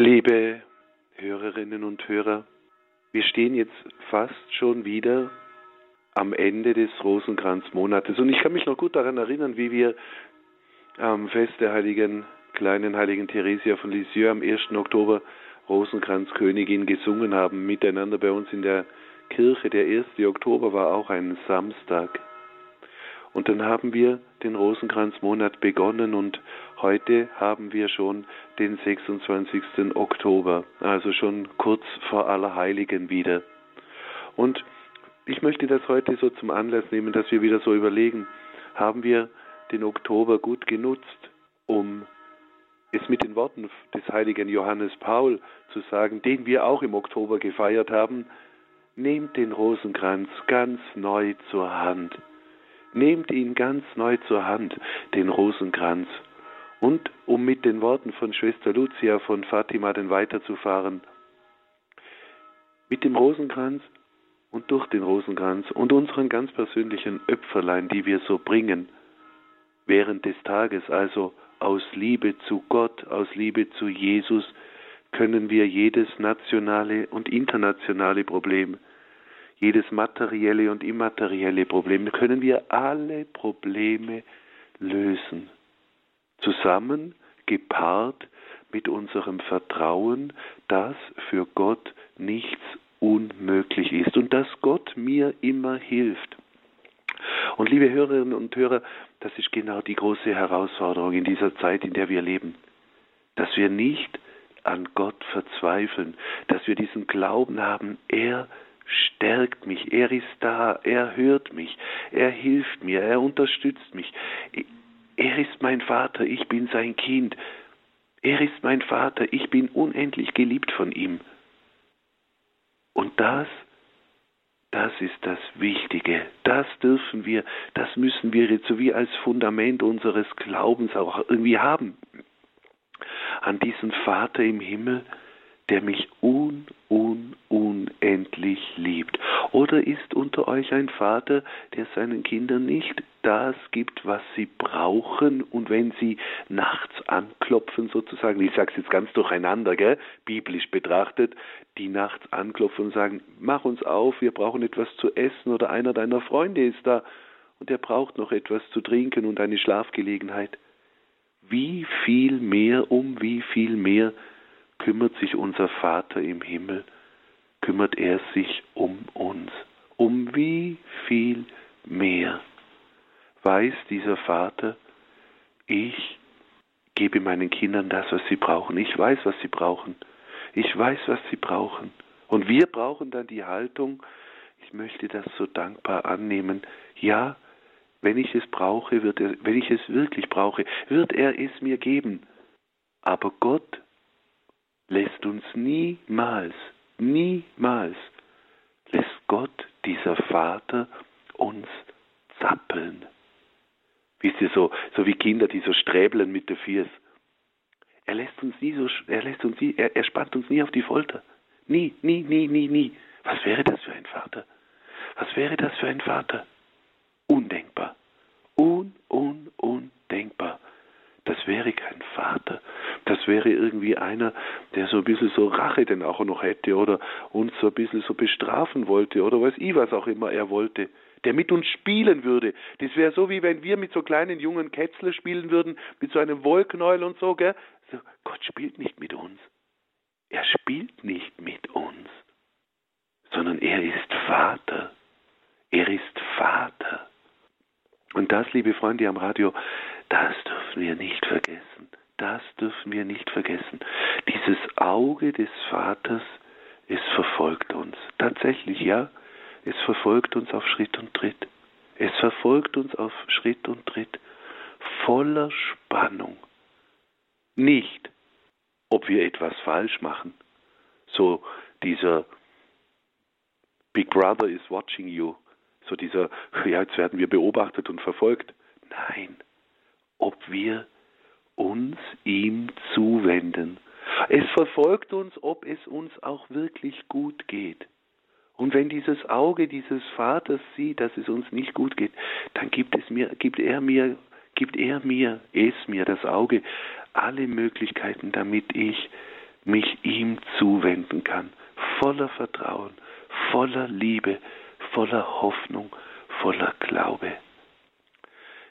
Liebe Hörerinnen und Hörer, wir stehen jetzt fast schon wieder am Ende des Rosenkranzmonates und ich kann mich noch gut daran erinnern, wie wir am Fest der heiligen kleinen heiligen Theresia von Lisieux am 1. Oktober Rosenkranzkönigin gesungen haben, miteinander bei uns in der Kirche. Der 1. Oktober war auch ein Samstag. Und dann haben wir den Rosenkranzmonat begonnen und heute haben wir schon den 26. Oktober, also schon kurz vor Allerheiligen wieder. Und ich möchte das heute so zum Anlass nehmen, dass wir wieder so überlegen, haben wir den Oktober gut genutzt, um es mit den Worten des heiligen Johannes Paul zu sagen, den wir auch im Oktober gefeiert haben, nehmt den Rosenkranz ganz neu zur Hand Nehmt ihn ganz neu zur Hand, den Rosenkranz. Und um mit den Worten von Schwester Lucia von Fatima denn weiterzufahren, mit dem Rosenkranz und durch den Rosenkranz und unseren ganz persönlichen Öpferlein, die wir so bringen, während des Tages, also aus Liebe zu Gott, aus Liebe zu Jesus, können wir jedes nationale und internationale Problem jedes materielle und immaterielle Problem, können wir alle Probleme lösen. Zusammen, gepaart mit unserem Vertrauen, dass für Gott nichts unmöglich ist und dass Gott mir immer hilft. Und liebe Hörerinnen und Hörer, das ist genau die große Herausforderung in dieser Zeit, in der wir leben, dass wir nicht an Gott verzweifeln, dass wir diesen Glauben haben, er stärkt mich, er ist da, er hört mich, er hilft mir, er unterstützt mich. Er ist mein Vater, ich bin sein Kind. Er ist mein Vater, ich bin unendlich geliebt von ihm. Und das, das ist das Wichtige. Das dürfen wir, das müssen wir jetzt so wie als Fundament unseres Glaubens auch irgendwie haben. An diesen Vater im Himmel, der mich un, un, unendlich liebt? Oder ist unter euch ein Vater, der seinen Kindern nicht das gibt, was sie brauchen und wenn sie nachts anklopfen sozusagen, ich sage es jetzt ganz durcheinander, gell, biblisch betrachtet, die nachts anklopfen und sagen, mach uns auf, wir brauchen etwas zu essen oder einer deiner Freunde ist da und er braucht noch etwas zu trinken und eine Schlafgelegenheit. Wie viel mehr, um wie viel mehr kümmert sich unser Vater im Himmel, kümmert er sich um uns. Um wie viel mehr weiß dieser Vater, ich gebe meinen Kindern das, was sie brauchen. Ich weiß, was sie brauchen. Ich weiß, was sie brauchen. Und wir brauchen dann die Haltung, ich möchte das so dankbar annehmen. Ja, wenn ich es brauche, wird er, wenn ich es wirklich brauche, wird er es mir geben. Aber Gott lässt uns niemals, niemals, lässt Gott, dieser Vater, uns zappeln. Wisst ihr, so, so wie Kinder, die so sträbeln mit der Fiers. Er lässt uns nie so, er lässt uns nie, er, er spannt uns nie auf die Folter. Nie, nie, nie, nie, nie. Was wäre das für ein Vater? Was wäre das für ein Vater? Undenkbar. Un, un, undenkbar. Das wäre kein Vater. Das wäre irgendwie einer, der so ein bisschen so Rache denn auch noch hätte oder uns so ein bisschen so bestrafen wollte oder weiß ich, was auch immer er wollte. Der mit uns spielen würde. Das wäre so, wie wenn wir mit so kleinen jungen Kätzle spielen würden, mit so einem Wollknäuel und so, gell? So, Gott spielt nicht mit uns. Er spielt nicht mit uns, sondern er ist Vater. Er ist Vater. Und das, liebe Freunde am Radio, das dürfen wir nicht vergessen. Das dürfen wir nicht vergessen. Dieses Auge des Vaters, es verfolgt uns. Tatsächlich, ja, es verfolgt uns auf Schritt und Tritt. Es verfolgt uns auf Schritt und Tritt. Voller Spannung. Nicht, ob wir etwas falsch machen. So dieser Big Brother is watching you. So dieser, ja, jetzt werden wir beobachtet und verfolgt. Nein, ob wir uns ihm zuwenden. Es verfolgt uns, ob es uns auch wirklich gut geht. Und wenn dieses Auge dieses Vaters sieht, dass es uns nicht gut geht, dann gibt es mir, gibt er mir, gibt er mir, es mir, das Auge, alle Möglichkeiten, damit ich mich ihm zuwenden kann, voller Vertrauen, voller Liebe, voller Hoffnung, voller Glaube.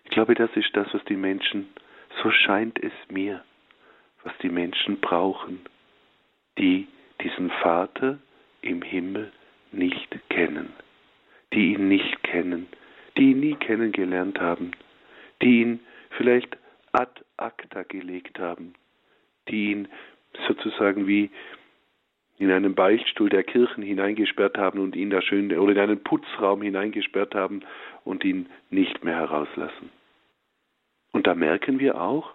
Ich glaube, das ist das, was die Menschen, so scheint es mir, was die Menschen brauchen, die diesen Vater im Himmel nicht kennen, die ihn nicht kennen, die ihn nie kennengelernt haben, die ihn vielleicht ad acta gelegt haben, die ihn sozusagen wie in einen Beichtstuhl der Kirchen hineingesperrt haben und ihn da schön oder in einen Putzraum hineingesperrt haben und ihn nicht mehr herauslassen. Und da merken wir auch,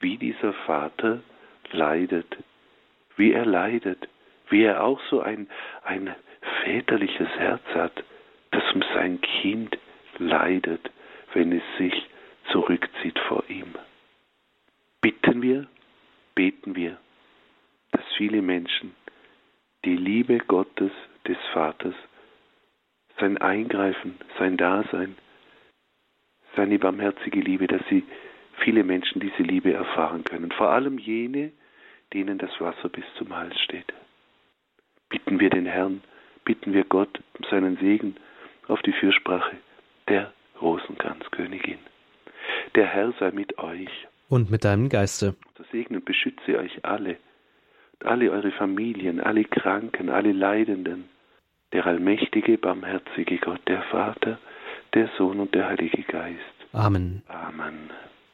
wie dieser Vater leidet, wie er leidet, wie er auch so ein, ein väterliches Herz hat, das um sein Kind leidet, wenn es sich zurückzieht vor ihm. Bitten wir, beten wir, dass viele Menschen die Liebe Gottes, des Vaters, sein Eingreifen, sein Dasein, seine barmherzige Liebe, dass sie viele Menschen diese Liebe erfahren können. Vor allem jene, denen das Wasser bis zum Hals steht. Bitten wir den Herrn, bitten wir Gott um seinen Segen auf die Fürsprache der Rosenkranzkönigin. Der Herr sei mit euch. Und mit deinem Geiste. Der Segen und beschütze euch alle, alle eure Familien, alle Kranken, alle Leidenden. Der allmächtige, barmherzige Gott, der Vater, der Sohn und der Heilige Geist. Amen. Amen.